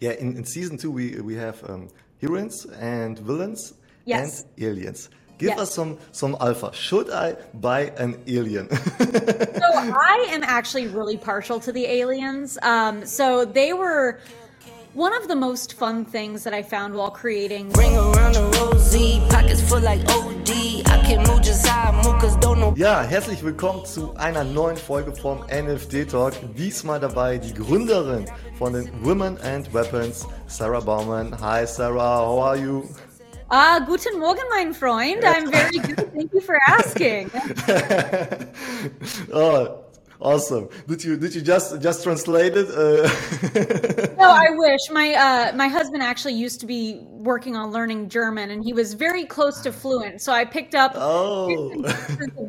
Yeah, in, in season two we we have um, heroines and villains Yes. and aliens. Give Yes. us some some alpha. Should I buy an alien? So I am actually really partial to the aliens. Um, so they were one of the most fun things that I found while creating. Ring around the rosy, pockets full like OD. Ja, herzlich willkommen zu einer neuen Folge vom NFT Talk. Diesmal dabei die Gründerin von den Women and Weapons, Sarah Baumann. Hi Sarah, how are you? Ah, guten Morgen, mein Freund. I'm very good. Thank you for asking. Oh, awesome. Did you did you just just translate it? Uh, No, I wish my uh, my husband actually used to be working on learning German, and he was very close to fluent. So I picked up oh.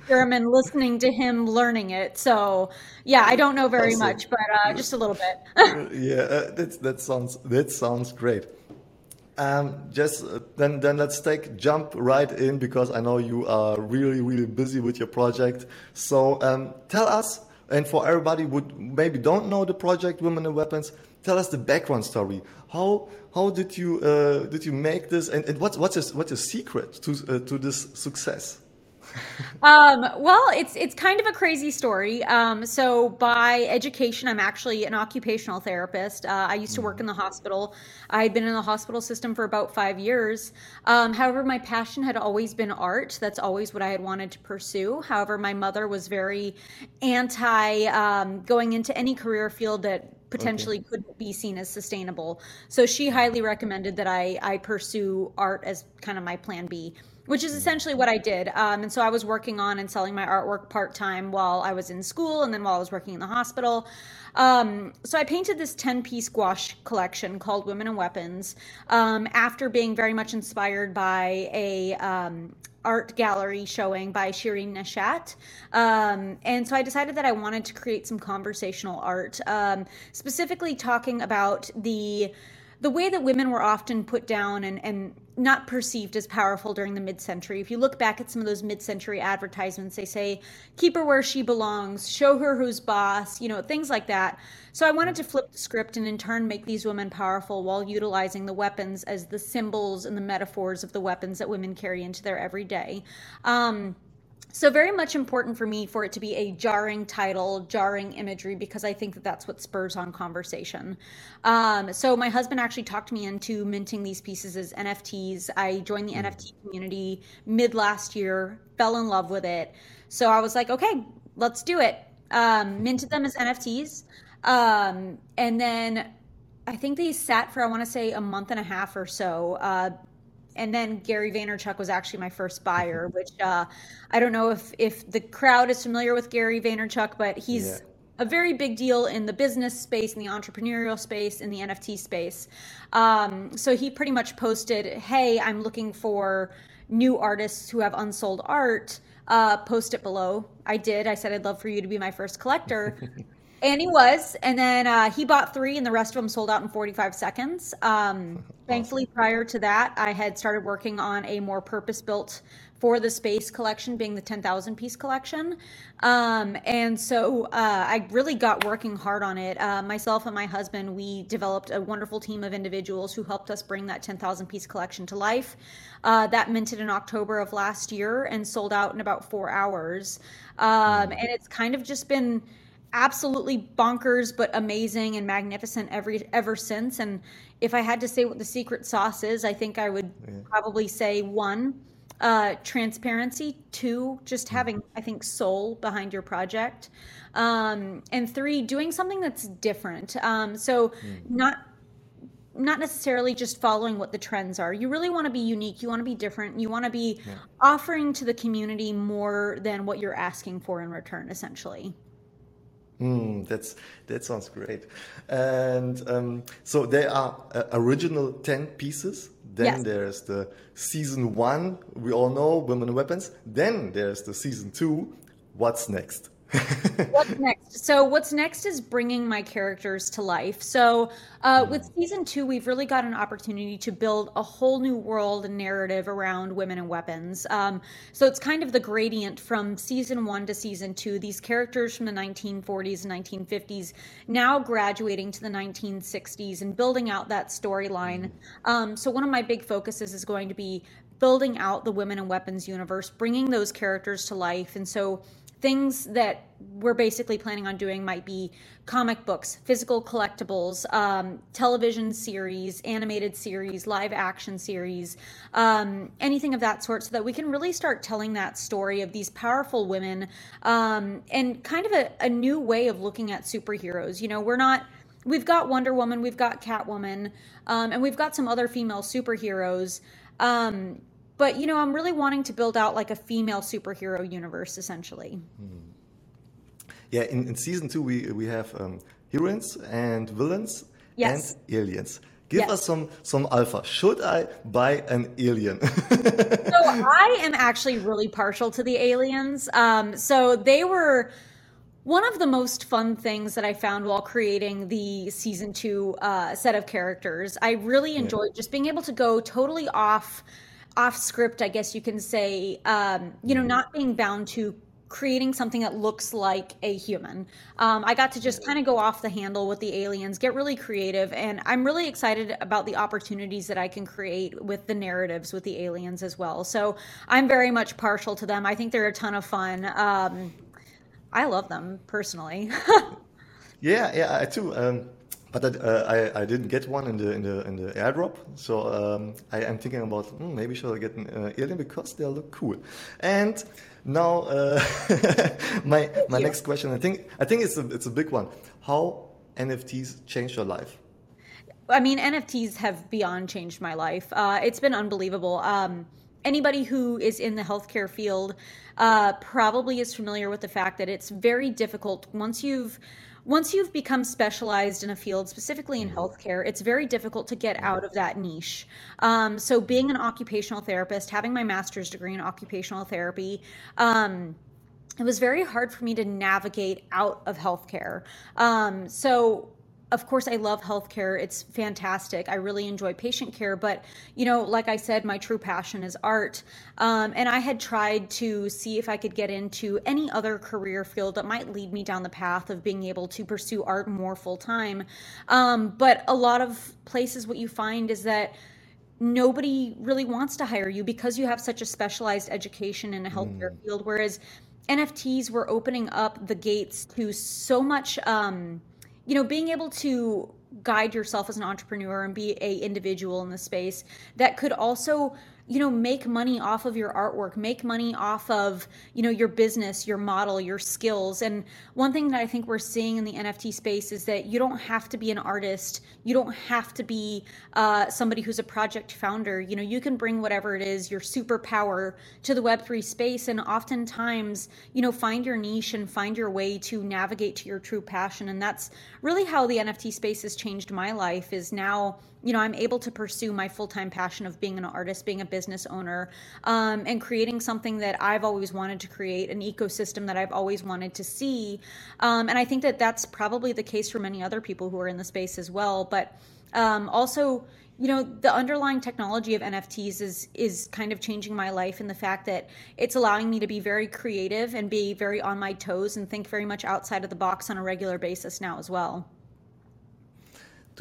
German listening to him learning it. So yeah, I don't know very Awesome. much, but uh, just a little bit. yeah, uh, that that sounds that sounds great. Um, just uh, then then let's take jump right in because I know you are really really busy with your project. So um, tell us, and for everybody who maybe don't know the project Women and Weapons, tell us the background story. How how did you uh, did you make this, and, and what's what's your, what's your secret to uh, to this success? Um, well, it's it's kind of a crazy story. Um, so by education, I'm actually an occupational therapist. Uh, I used to work in the hospital. I had been in the hospital system for about five years. Um, however, my passion had always been art. That's always what I had wanted to pursue. However, my mother was very anti um, going into any career field that potentially could be seen as sustainable. So she highly recommended that I I pursue art as kind of my plan B which is essentially what I did. Um, and so I was working on and selling my artwork part time while I was in school and then while I was working in the hospital. Um, so I painted this 10 piece gouache collection called Women and Weapons um, after being very much inspired by a um, art gallery showing by Shirin Neshat. Um, and so I decided that I wanted to create some conversational art, um, specifically talking about the the way that women were often put down and, and not perceived as powerful during the mid-century. If you look back at some of those mid-century advertisements, they say, keep her where she belongs, show her who's boss, you know, things like that. So I wanted to flip the script and in turn make these women powerful while utilizing the weapons as the symbols and the metaphors of the weapons that women carry into their everyday. Um, so very much important for me for it to be a jarring title, jarring imagery, because I think that that's what spurs on conversation. Um, so my husband actually talked me into minting these pieces as NFTs. I joined the NFT community mid last year, fell in love with it. So I was like, okay, let's do it. Um, minted them as NFTs, um, and then I think they sat for I want to say a month and a half or so. Uh, and then Gary Vaynerchuk was actually my first buyer, which uh, I don't know if if the crowd is familiar with Gary Vaynerchuk, but he's Yeah. a very big deal in the business space, in the entrepreneurial space, in the NFT space. Um, so he pretty much posted, "Hey, I'm looking for new artists who have unsold art. Uh, post it below." I did. I said, "I'd love for you to be my first collector." And he was, and then uh, he bought three, and the rest of them sold out in 45 seconds. Um, thankfully, prior to that, I had started working on a more purpose-built for the space collection, being the 10,000 piece collection. Um, and so uh, I really got working hard on it. Uh, myself and my husband, we developed a wonderful team of individuals who helped us bring that 10,000 piece collection to life. Uh, that minted in October of last year and sold out in about four hours. Um, and it's kind of just been absolutely bonkers but amazing and magnificent every ever since and if i had to say what the secret sauce is i think i would probably say one uh, transparency two just having i think soul behind your project um, and three doing something that's different um, so not not necessarily just following what the trends are. You really want to be unique. You want to be different. You want to be offering to the community more than what you're asking for in return, essentially. Mm, that's that sounds great. And um, so there are uh, original ten pieces. Then Yes. there's the season one. We all know women and weapons. Then there's the season two. What's next? What's next? So what's next is bringing my characters to life. So uh, with season two, we've really got an opportunity to build a whole new world and narrative around women and weapons. Um, so it's kind of the gradient from season one to season two. These characters from the 1940s and 1950s now graduating to the 1960s and building out that storyline. Um, so one of my big focuses is going to be building out the women and weapons universe, bringing those characters to life, and so things that we're basically planning on doing might be comic books, physical collectibles, um, television series, animated series, live action series, um, anything of that sort, so that we can really start telling that story of these powerful women um, and kind of a, a new way of looking at superheroes. You know, we're not. We've got Wonder Woman, we've got Catwoman, um, and we've got some other female superheroes. Um, but you know, I'm really wanting to build out like a female superhero universe, essentially. Yeah, in, in season two, we, we have um, heroines and villains Yes. and aliens. Give Yes. us some, some alpha. Should I buy an alien? So I am actually really partial to the aliens. Um, so they were one of the most fun things that I found while creating the season two uh, set of characters. I really enjoyed just being able to go totally off off script, I guess you can say. Um, you know, not being bound to creating something that looks like a human. Um, I got to just kind of go off the handle with the aliens, get really creative, and I'm really excited about the opportunities that I can create with the narratives with the aliens as well. So I'm very much partial to them. I think they're a ton of fun. Um, I love them personally. Yeah, yeah, I too. Um, but I, uh, I, I didn't get one in the in the in the airdrop, so um, I am thinking about hmm, maybe should I get an uh, alien because they look cool. And now uh, my my you. next question, I think I think it's a it's a big one. How NFTs changed your life? I mean, NFTs have beyond changed my life. Uh, it's been unbelievable. Um, anybody who is in the healthcare field uh, probably is familiar with the fact that it's very difficult once you've once you've become specialized in a field, specifically in healthcare, it's very difficult to get out of that niche. Um, so, being an occupational therapist, having my master's degree in occupational therapy, um, it was very hard for me to navigate out of healthcare. Um, so, of course, I love healthcare. It's fantastic. I really enjoy patient care. But, you know, like I said, my true passion is art. Um, and I had tried to see if I could get into any other career field that might lead me down the path of being able to pursue art more full time. Um, but a lot of places, what you find is that nobody really wants to hire you because you have such a specialized education in a healthcare field. Whereas NFTs were opening up the gates to so much, um, you know, being able to guide yourself as an entrepreneur and be a individual in the space that could also you know make money off of your artwork make money off of you know your business your model your skills. And one thing that i think we're seeing in the nft space is that you don't have to be an artist. You don't have to be uh, somebody who's a project founder. You know you can bring whatever it is your superpower to the web3 space. And oftentimes you know find your niche and find your way to navigate to your true passion. And that's really how the nft space has changed my life is now you know i'm able to pursue my full-time passion of being an artist being a business owner um, and creating something that i've always wanted to create an ecosystem that i've always wanted to see. Um, and i think that that's probably the case for many other people who are in the space as well. But um, also you know the underlying technology of nfts is is kind of changing my life in the fact that it's allowing me to be very creative and be very on my toes and think very much outside of the box on a regular basis now as well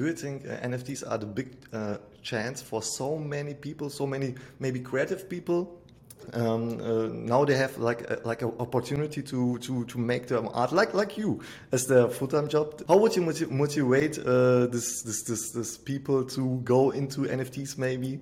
Do you think uh, NFTs are the big uh, chance for so many people, so many maybe creative people? Um, uh, now they have like a, like an opportunity to, to, to make their art like like you as their full time job. How would you motiv- motivate uh, this, this this this people to go into NFTs maybe?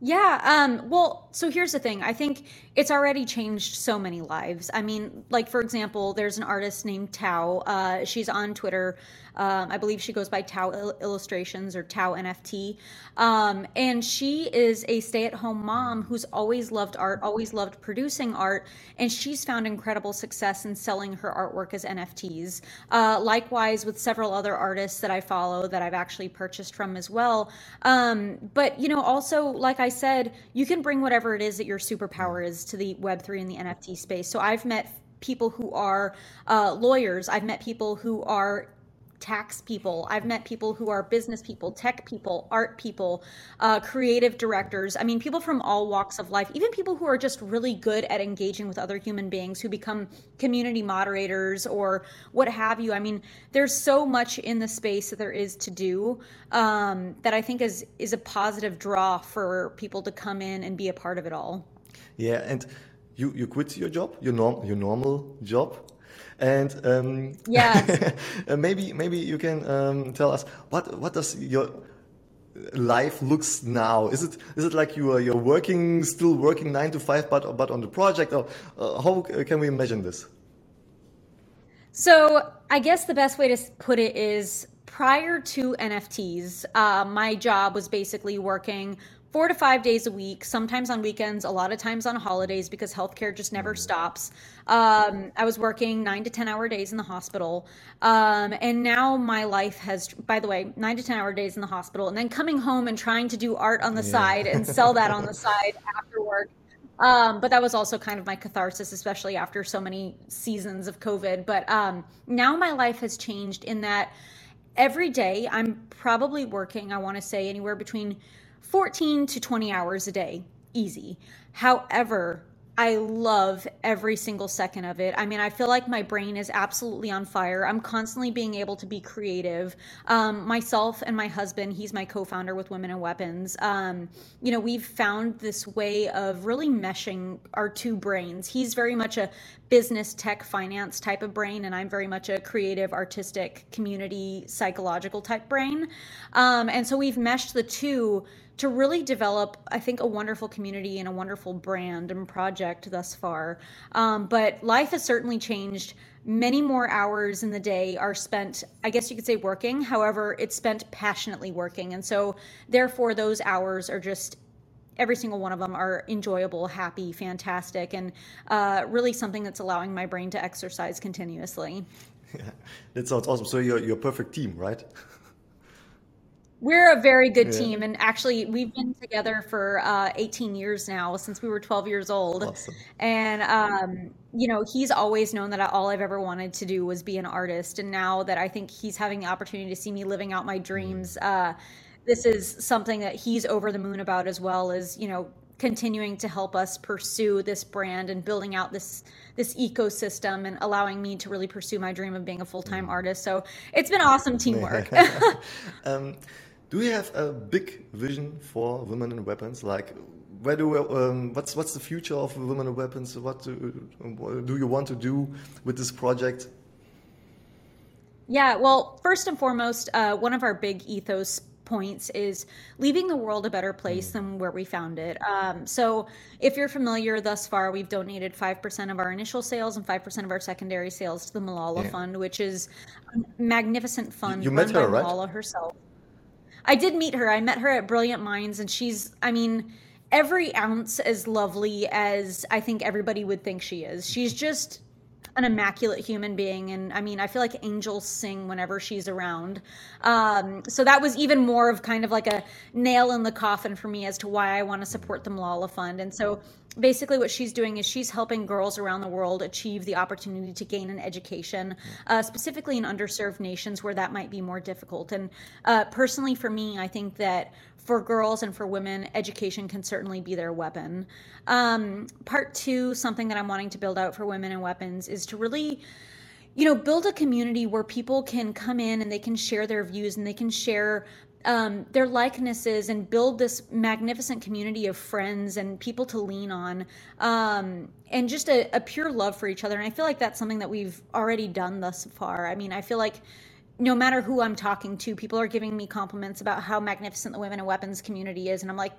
Yeah, um, well, so here's the thing. I think it's already changed so many lives. I mean, like for example, there's an artist named Tao. Uh, she's on Twitter. Um, I believe she goes by Tao Il- Illustrations or Tao NFT. Um, and she is a stay-at-home mom who's always loved art, always loved producing art, and she's found incredible success in selling her artwork as NFTs. Uh, likewise, with several other artists that I follow that I've actually purchased from as well. Um, but you know, also like I said, you can bring whatever it is that your superpower is to the Web3 and the NFT space. So I've met people who are uh, lawyers. I've met people who are tax people. I've met people who are business people, tech people, art people, uh, creative directors. I mean, people from all walks of life, even people who are just really good at engaging with other human beings who become community moderators or what have you. I mean, there's so much in the space that there is to do um, that I think is is a positive draw for people to come in and be a part of it all. Yeah, and you you quit your job, your norm your normal job, and um, yeah, maybe maybe you can um, tell us what what does your life looks now? Is it is it like you are you're working still working nine to five, but but on the project, or uh, how can we imagine this? So I guess the best way to put it is prior to NFTs, uh, my job was basically working four to five days a week, sometimes on weekends, a lot of times on holidays because healthcare just never stops. Um, I was working nine to 10 hour days in the hospital. Um, and now my life has, by the way, nine to 10 hour days in the hospital, and then coming home and trying to do art on the yeah. side and sell that on the side after work. Um, but that was also kind of my catharsis, especially after so many seasons of COVID. But um, now my life has changed in that every day I'm probably working, I want to say, anywhere between 14 to 20 hours a day, easy. However, I love every single second of it. I mean, I feel like my brain is absolutely on fire. I'm constantly being able to be creative. Um, myself and my husband, he's my co founder with Women and Weapons, um, you know, we've found this way of really meshing our two brains. He's very much a business, tech, finance type of brain, and I'm very much a creative, artistic, community, psychological type brain. Um, and so we've meshed the two to really develop, I think, a wonderful community and a wonderful brand and project thus far. Um, but life has certainly changed. Many more hours in the day are spent, I guess you could say, working. However, it's spent passionately working. And so, therefore, those hours are just every single one of them are enjoyable, happy, fantastic, and uh, really something that's allowing my brain to exercise continuously. Yeah, that sounds awesome. So you're, you're a perfect team, right? We're a very good yeah. team, and actually, we've been together for uh, 18 years now, since we were 12 years old. Awesome. And um, you know, he's always known that all I've ever wanted to do was be an artist, and now that I think he's having the opportunity to see me living out my dreams, uh, this is something that he's over the moon about as well as you know continuing to help us pursue this brand and building out this this ecosystem and allowing me to really pursue my dream of being a full-time artist so it's been awesome teamwork um, do you have a big vision for women and weapons? Like, where do um, what's what's the future of women and weapons? What do, do you want to do with this project? Yeah, well, first and foremost, uh, one of our big ethos points is leaving the world a better place mm. than where we found it. Um, so, if you're familiar, thus far we've donated five percent of our initial sales and five percent of our secondary sales to the Malala yeah. Fund, which is a magnificent fund you, you met her, by right? Malala herself. I did meet her. I met her at Brilliant Minds, and she's, I mean, every ounce as lovely as I think everybody would think she is. She's just an immaculate human being and i mean i feel like angels sing whenever she's around. Um, so that was even more of kind of like a nail in the coffin for me as to why i want to support the malala fund. And so basically what she's doing is she's helping girls around the world achieve the opportunity to gain an education uh, specifically in underserved nations where that might be more difficult. And uh, personally for me i think that for girls and for women education can certainly be their weapon. Um, part two something that i'm wanting to build out for women and weapons is to really you know build a community where people can come in and they can share their views and they can share um, their likenesses and build this magnificent community of friends and people to lean on um, and just a, a, pure love for each other. And i feel like that's something that we've already done thus far. I mean i feel like no matter who i'm talking to people are giving me compliments about how magnificent the women and weapons community is. And i'm like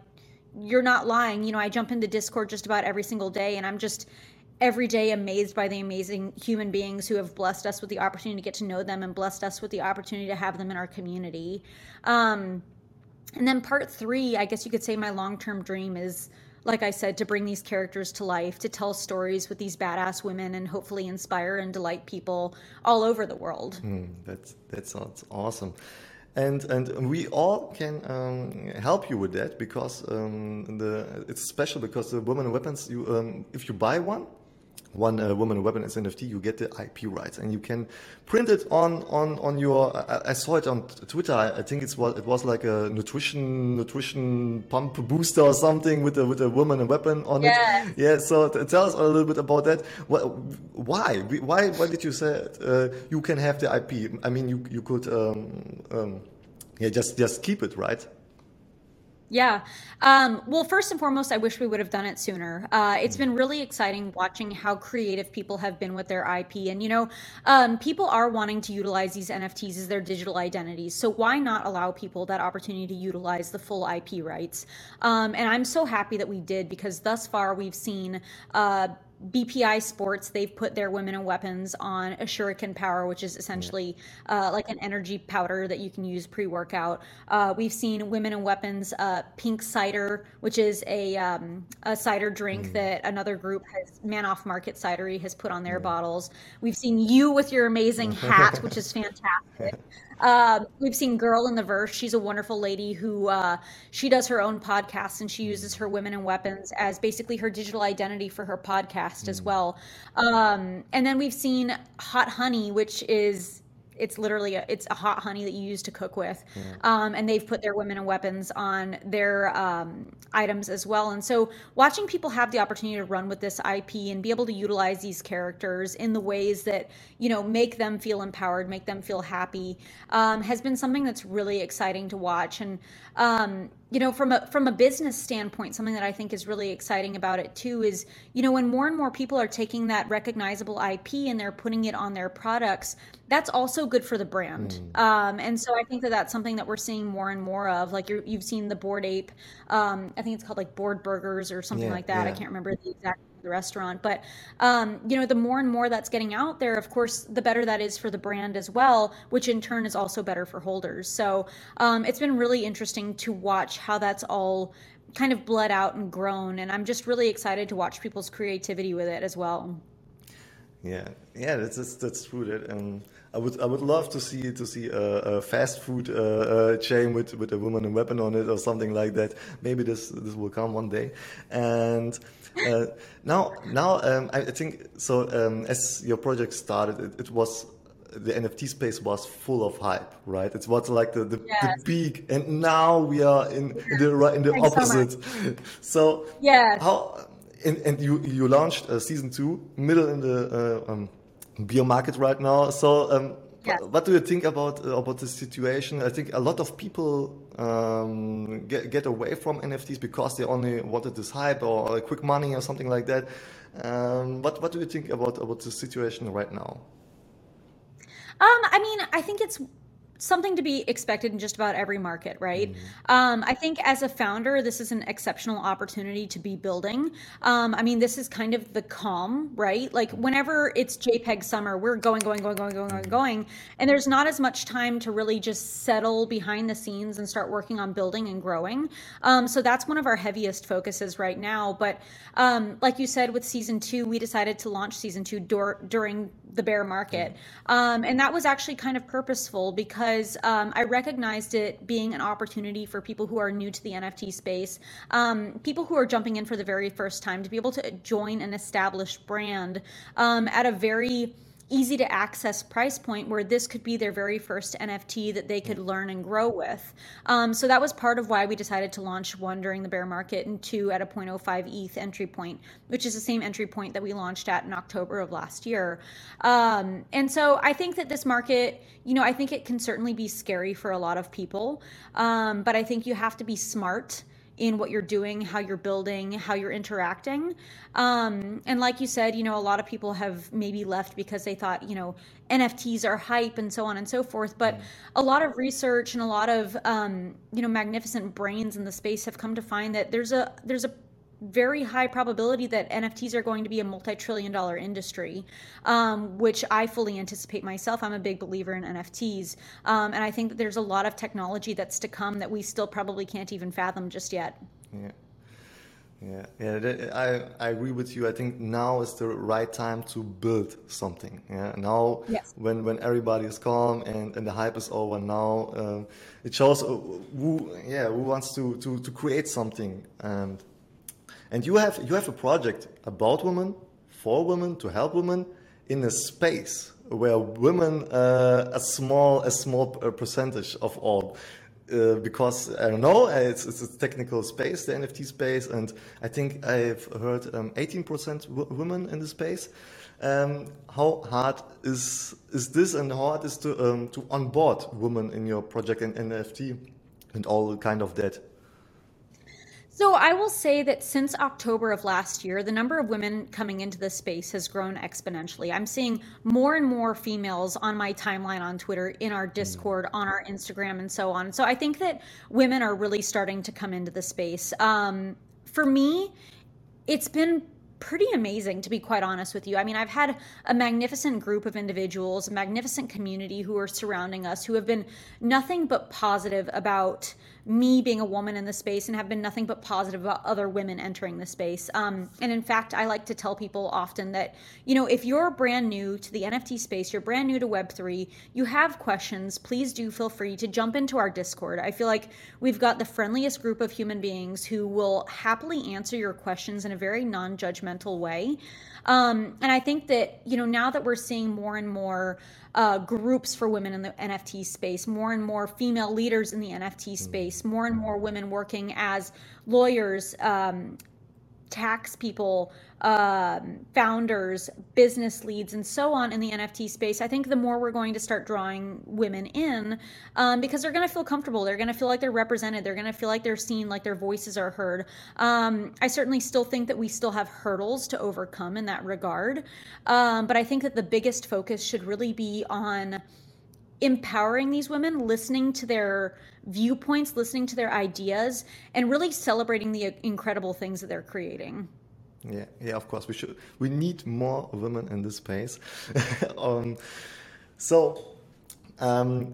you're not lying. You know i jump into discord just about every single day and i'm just every day amazed by the amazing human beings who have blessed us with the opportunity to get to know them and blessed us with the opportunity to have them in our community. Um, and then part three, I guess you could say my long term dream is, like I said, to bring these characters to life, to tell stories with these badass women, and hopefully inspire and delight people all over the world. Mm, that's that sounds awesome. And, and we all can um, help you with that because um, the it's special because the women weapons you um, if you buy one one uh, woman weapon as NFT, you get the IP rights, and you can print it on on on your. I, I saw it on Twitter. I, I, think it's what it was like a nutrition nutrition pump booster or something with a with a woman and weapon on yeah. it. Yeah. So tell us a little bit about that. Why why why did you say uh, you can have the IP? I mean, you you could um, um, yeah just just keep it, right? Yeah. Um, well, first and foremost, I wish we would have done it sooner. Uh, it's been really exciting watching how creative people have been with their IP. And, you know, um, people are wanting to utilize these NFTs as their digital identities. So why not allow people that opportunity to utilize the full IP rights? Um, and I'm so happy that we did because thus far we've seen. Uh, BPI Sports, they've put their women and weapons on a Shuriken Power, which is essentially uh, like an energy powder that you can use pre workout. Uh, we've seen women and weapons uh, Pink Cider, which is a, um, a cider drink mm. that another group has, Man Off Market Cidery, has put on their yeah. bottles. We've seen you with your amazing hat, which is fantastic. Um, we've seen Girl in the Verse. She's a wonderful lady who uh, she does her own podcast and she uses her women and weapons as basically her digital identity for her podcast mm. as well. Um, and then we've seen Hot Honey, which is it's literally a, it's a hot honey that you use to cook with. Yeah. um, and they've put their women and weapons on their um, items as well. And so watching people have the opportunity to run with this ip and be able to utilize these characters in the ways that you know make them feel empowered make them feel happy um, has been something that's really exciting to watch. And um, you know from a from a business standpoint something that i think is really exciting about it too is you know when more and more people are taking that recognizable ip and they're putting it on their products that's also good for the brand mm. um, and so i think that that's something that we're seeing more and more of like you have seen the Bored Ape um, i think it's called like board burgers or something yeah, like that yeah. i can't remember the exact the restaurant. But um, you know, the more and more that's getting out there, of course, the better that is for the brand as well, which in turn is also better for holders. So um, it's been really interesting to watch how that's all kind of bled out and grown, and I'm just really excited to watch people's creativity with it as well. Yeah, yeah, that's that's, that's true. That um, I would I would love to see to see a, a fast food uh, uh, chain with with a woman and weapon on it or something like that. Maybe this this will come one day. And uh, now now um, I think so. Um, as your project started, it, it, was the NFT space was full of hype, right? It was like the the, yes. the peak, and now we are in, in the in the Thanks opposite. So, so yeah, how and, and you you launched uh, season two, middle in the uh, um, beer market right now. So, um, yes. what do you think about uh, about the situation? I think a lot of people um, get get away from NFTs because they only wanted this hype or quick money or something like that. Um, what what do you think about about the situation right now? Um, I mean, I think it's something to be expected in just about every market, right? Mm-hmm. Um, I think as a founder, this is an exceptional opportunity to be building. Um, I mean, this is kind of the calm, right? Like whenever it's JPEG summer, we're going, going, going, going, going, going, going, and there's not as much time to really just settle behind the scenes and start working on building and growing. Um, so that's one of our heaviest focuses right now. But um, like you said, with season two, we decided to launch season two dur- during the bear market. Um, and that was actually kind of purposeful because um, I recognized it being an opportunity for people who are new to the NFT space, um, people who are jumping in for the very first time to be able to join an established brand um, at a very easy to access price point where this could be their very first NFT that they could learn and grow with. Um, so that was part of why we decided to launch one during the bear market and two at a 0.05 ETH entry point, which is the same entry point that we launched at in October of last year. Um, and so I think that this market, you know, I think it can certainly be scary for a lot of people, um, but I think you have to be smart in what you're doing, how you're building, how you're interacting. Um, and like you said, you know, a lot of people have maybe left because they thought, you know, NFTs are hype and so on and so forth. But a lot of research and a lot of, um, you know, magnificent brains in the space have come to find that there's a there's a very high probability that NFTs are going to be a multi-trillion dollar industry, um, which I fully anticipate myself. I'm a big believer in NFTs, um, and I think that there's a lot of technology that's to come that we still probably can't even fathom just yet. Yeah. Yeah, yeah, I, I agree with you. I think now is the right time to build something. Yeah, now yes. when when everybody is calm and, and the hype is over, now um, it shows uh, who yeah who wants to to to create something and and you have you have a project about women for women to help women in a space where women uh, a small a small uh, percentage of all uh, because I don't know, it's, it's, a technical space, the NFT space, and I think I've heard 18% um, women in the space. Um, how hard is is this, and how hard is to um, to onboard women in your project and NFT and all kind of that? So I will say that since October of last year, the number of women coming into this space has grown exponentially. I'm seeing more and more females on my timeline on Twitter, in our Discord, on our Instagram, and so on. So I think that women are really starting to come into the space. Um, for me, it's been pretty amazing to be quite honest with you. I mean, I've had a magnificent group of individuals, a magnificent community who are surrounding us who have been nothing but positive about me being a woman in the space and have been nothing but positive about other women entering the space. Um, and in fact, I like to tell people often that, you know, if you're brand new to the NFT space, you're brand new to Web3, you have questions, please do feel free to jump into our Discord. I feel like we've got the friendliest group of human beings who will happily answer your questions in a very non judgmental way. Um, and I think that, you know, now that we're seeing more and more uh, groups for women in the NFT space, more and more female leaders in the NFT space, more and more women working as lawyers, um, tax people, um, founders, business leads, and so on in the NFT space, I think the more we're going to start drawing women in um, because they're going to feel comfortable. They're going to feel like they're represented. They're going to feel like they're seen, like their voices are heard. Um, I certainly still think that we still have hurdles to overcome in that regard. Um, but I think that the biggest focus should really be on empowering these women, listening to their viewpoints, listening to their ideas, and really celebrating the incredible things that they're creating. Yeah, yeah, of course we should. We need more women in this space. um, so, um,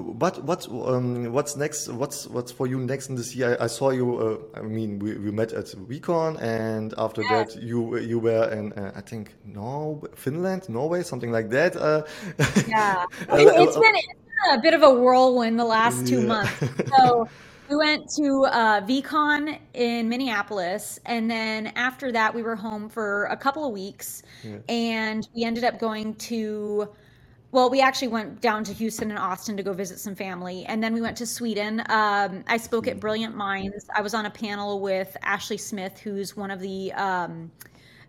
what what um, what's next? What's what's for you next in this year? I, I saw you. Uh, I mean, we, we met at VeeCon, and after yes. that, you you were in uh, I think no Finland, Norway, something like that. Uh, yeah, it's been, it's been a bit of a whirlwind the last two yeah. months. So we went to uh, VeeCon in Minneapolis, and then after that, we were home for a couple of weeks, yeah. and we ended up going to. Well, we actually went down to Houston and Austin to go visit some family, and then we went to Sweden. Um, I spoke at hmm. Brilliant Minds. I was on a panel with Ashley Smith, who's one of the um,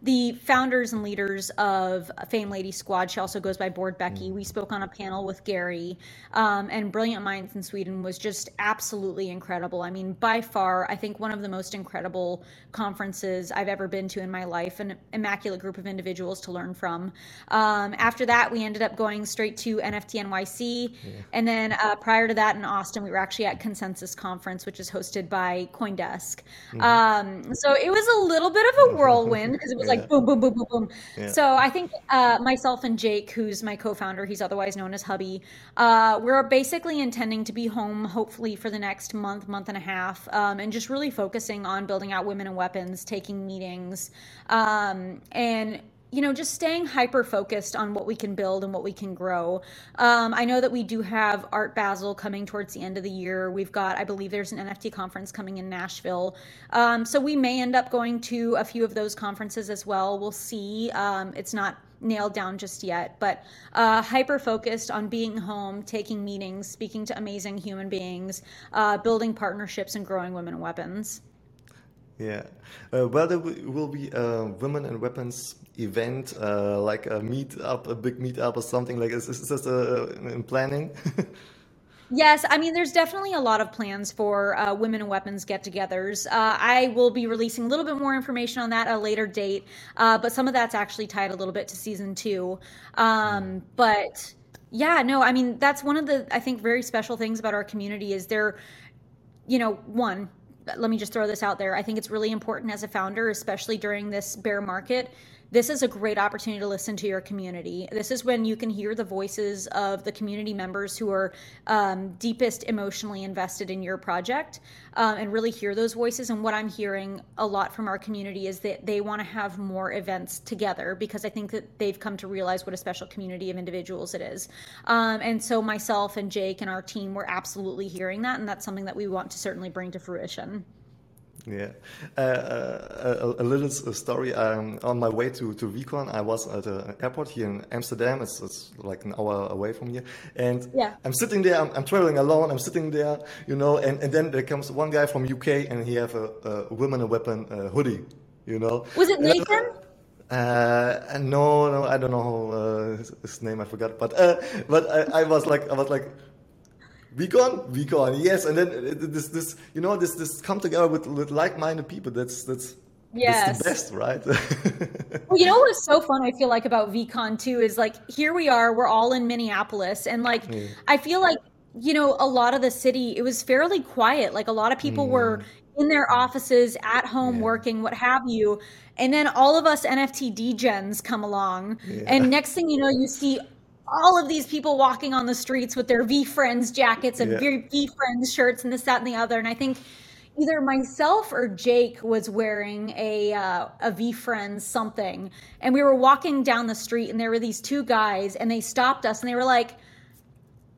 the founders and leaders of Fame Lady Squad. She also goes by Bored Becky. Mm. We spoke on a panel with Gary, um, and Brilliant Minds in Sweden was just absolutely incredible. I mean, by far, I think one of the most incredible conferences I've ever been to in my life. An immaculate group of individuals to learn from. Um, after that, we ended up going straight to NFT NYC, yeah. and then uh, prior to that in Austin, we were actually at Consensus Conference, which is hosted by CoinDesk. Mm-hmm. Um, so it was a little bit of a whirlwind because it was like boom, boom, boom, boom, boom. Yeah. So I think uh, myself and Jake, who's my co-founder, he's otherwise known as Hubby, uh, we're basically intending to be home hopefully for the next month, month and a half, um, and just really focusing on building out women and weapons, taking meetings, um, and you know, just staying hyper focused on what we can build and what we can grow. Um, I know that we do have Art Basel coming towards the end of the year. We've got, I believe, there's an NFT conference coming in Nashville. Um, so we may end up going to a few of those conferences as well. We'll see. Um, it's not nailed down just yet, but uh, hyper focused on being home, taking meetings, speaking to amazing human beings, uh, building partnerships, and growing women weapons. Yeah. Uh, well, there will be a Women and Weapons event, uh, like a meet up, a big meet up or something like this. Is this uh, in planning? Yes, I mean, there's definitely a lot of plans for uh, women and weapons get togethers. Uh, I will be releasing a little bit more information on that at a later date, uh, but some of that's actually tied a little bit to season two. Um, but yeah, no, I mean, that's one of the, I think, very special things about our community is there, you know, one, let me just throw this out there. I think it's really important as a founder, especially during this bear market, this is a great opportunity to listen to your community. This is when you can hear the voices of the community members who are um, deepest emotionally invested in your project um, and really hear those voices. And what I'm hearing a lot from our community is that they want to have more events together because I think that they've come to realize what a special community of individuals it is. Um, and so myself and Jake and our team, we're absolutely hearing that. And that's something that we want to certainly bring to fruition. Yeah, uh, uh, a, a, little story. Um, on my way to, to VeeCon, I was at an airport here in Amsterdam. It's, it's like an hour away from here, and yeah. I'm sitting there. I'm, I'm, traveling alone. I'm sitting there, you know, and, and then there comes one guy from UK, and he have a, a women a weapon uh, hoodie, you know. Was it Nathan? Uh, no, no, I don't know uh, his, his, name. I forgot, but uh, but I, I was like, I was like, VeeCon, VeeCon, yes, and then this, this, you know, this, this come together with, with like-minded people. That's that's yes. the best, right? well, you know what's so fun? I feel like about VeeCon too is like here we are, we're all in Minneapolis, and like yeah. I feel like you know a lot of the city it was fairly quiet. Like a lot of people mm. were in their offices, at home, yeah. working, what have you. And then all of us NFT degens come along, yeah. and next thing you know, you see all of these people walking on the streets with their VeeFriends jackets and yeah. friends shirts and this, that, and the other. And I think either myself or Jake was wearing a uh, a VeeFriends something, and we were walking down the street, and there were these two guys, and they stopped us, and they were like,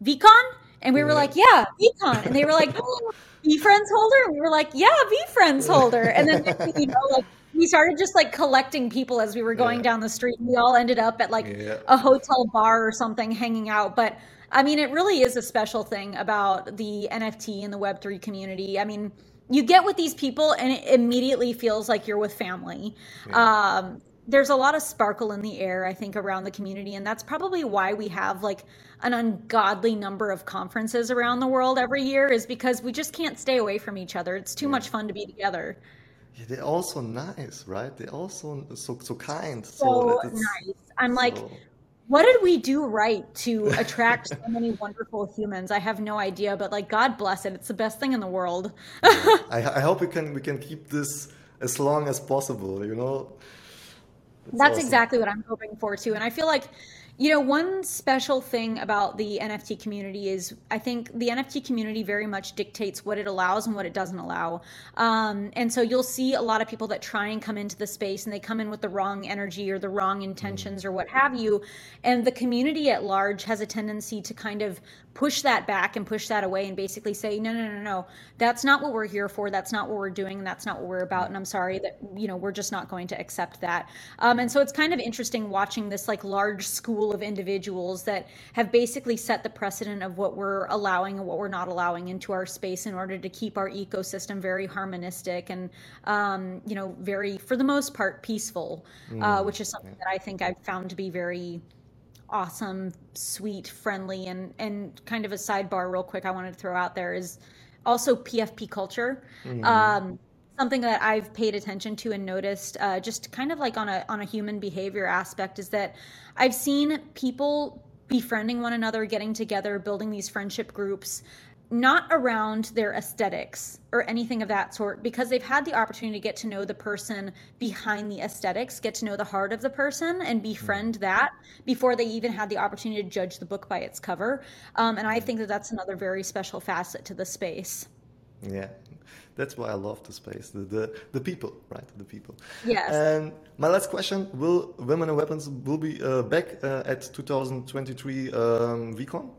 "VeeCon," and we were like, "Yeah, VeeCon," and they were like. Oh, friends holder? And we were like, yeah, V friends holder. And then, you know, like we started just like collecting people as we were going yeah. down the street. We all ended up at like yeah. a hotel bar or something hanging out. But I mean, it really is a special thing about the NFT and the Web3 community. I mean, you get with these people and it immediately feels like you're with family. Yeah. Um, there's a lot of sparkle in the air, I think, around the community. And that's probably why we have like an ungodly number of conferences around the world every year, is because we just can't stay away from each other. It's too yeah. much fun to be together. Yeah, they're also nice, right? They're also so so kind. So, so nice. I'm so... like, what did we do right to attract so many wonderful humans? I have no idea, but like, God bless it. It's the best thing in the world. I, I hope we can we can keep this as long as possible. You know. That's awesome. exactly what I'm hoping for too. And I feel like, you know, one special thing about the NFT community is I think the NFT community very much dictates what it allows and what it doesn't allow. Um, and so you'll see a lot of people that try and come into the space and they come in with the wrong energy or the wrong intentions or what have you. And the community at large has a tendency to kind of push that back and push that away and basically say no no no no that's not what we're here for. That's not what we're doing. And that's not what we're about. And i'm sorry that you know we're just not going to accept that. Um, and so it's kind of interesting watching this like large school of individuals that have basically set the precedent of what we're allowing and what we're not allowing into our space in order to keep our ecosystem very harmonistic and um, you know very for the most part peaceful uh, mm, which is something that i think i've found to be very awesome, sweet, friendly, and and kind of a sidebar, real quick. I wanted to throw out there is also PFP culture. Mm-hmm. Um, something that I've paid attention to and noticed, uh, just kind of like on a on a human behavior aspect, is that I've seen people befriending one another, getting together, building these friendship groups, not around their aesthetics or anything of that sort because they've had the opportunity to get to know the person behind the aesthetics get to know the heart of the person and befriend mm. that before they even had the opportunity to judge the book by its cover. Um, and i think that that's another very special facet to the space. Yeah. That's why i love the space. The the, the people right? The people. Yes. And my last question will women and weapons will be uh, back uh, at 2023 um, VeeCon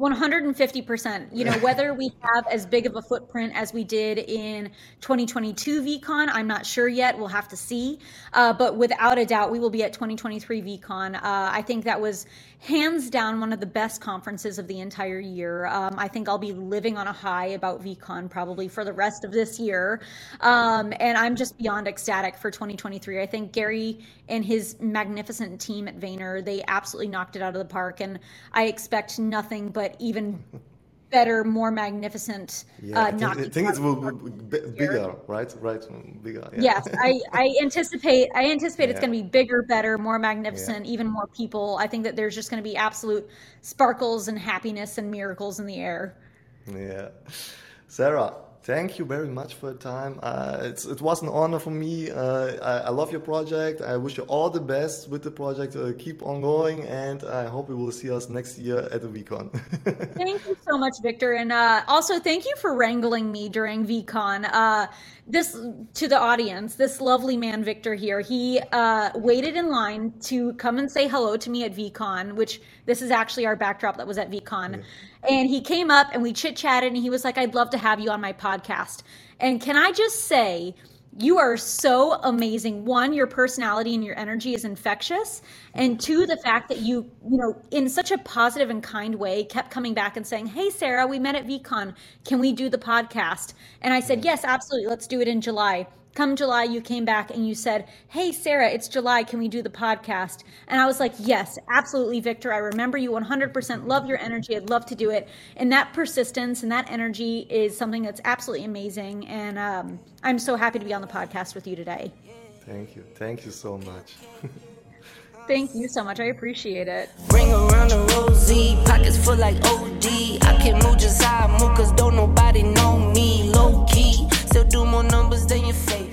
150%. You know, whether we have as big of a footprint as we did in 2022 VeeCon, I'm not sure yet. We'll have to see. Uh, but without a doubt, we will be at 2023 VeeCon. Uh, I think that was hands down one of the best conferences of the entire year. Um, I think I'll be living on a high about VeeCon probably for the rest of this year. Um, and I'm just beyond ecstatic for 2023. I think Gary and his magnificent team at Vayner, they absolutely knocked it out of the park. And I expect nothing but even better, more magnificent. Yeah, uh, I think, I think it's bigger, right? Right, bigger. Yeah. Yes, I, I anticipate. I anticipate yeah. it's going to be bigger, better, more magnificent, yeah. even more people. I think that there's just going to be absolute sparkles and happiness and miracles in the air. Yeah, Sarah. Thank you very much for your time. Uh, it was an honor for me. Uh, I, I, love your project. I wish you all the best with the project. Uh, keep on going, and I hope we will see us next year at the VeeCon. thank you so much, Victor, and uh, also thank you for wrangling me during VeeCon. This to the audience, this lovely man, Victor here. He uh, waited in line to come and say hello to me at VeeCon, which this is actually our backdrop that was at VeeCon. Yeah And he came up and we chit chatted, and he was like, I'd love to have you on my podcast. And can I just say, you are so amazing. One, your personality and your energy is infectious. And two, the fact that you, you know, in such a positive and kind way, kept coming back and saying, Hey, Sarah, we met at VeeCon. Can we do the podcast? And I said, mm. Yes, absolutely. Let's do it in July come July, you came back and you said, Hey, Sarah, it's July. Can we do the podcast? And I was like, Yes, absolutely, Victor. I remember you 100%. Love your energy. I'd love to do it. And that persistence and that energy is something that's absolutely amazing. And um, I'm so happy to be on the podcast with you today. Thank you. Thank you so much. Thank you so much. I appreciate it. Ring around the rosy, pockets full like OD. I can move just how I move, cause don't nobody know Still do more numbers than your face.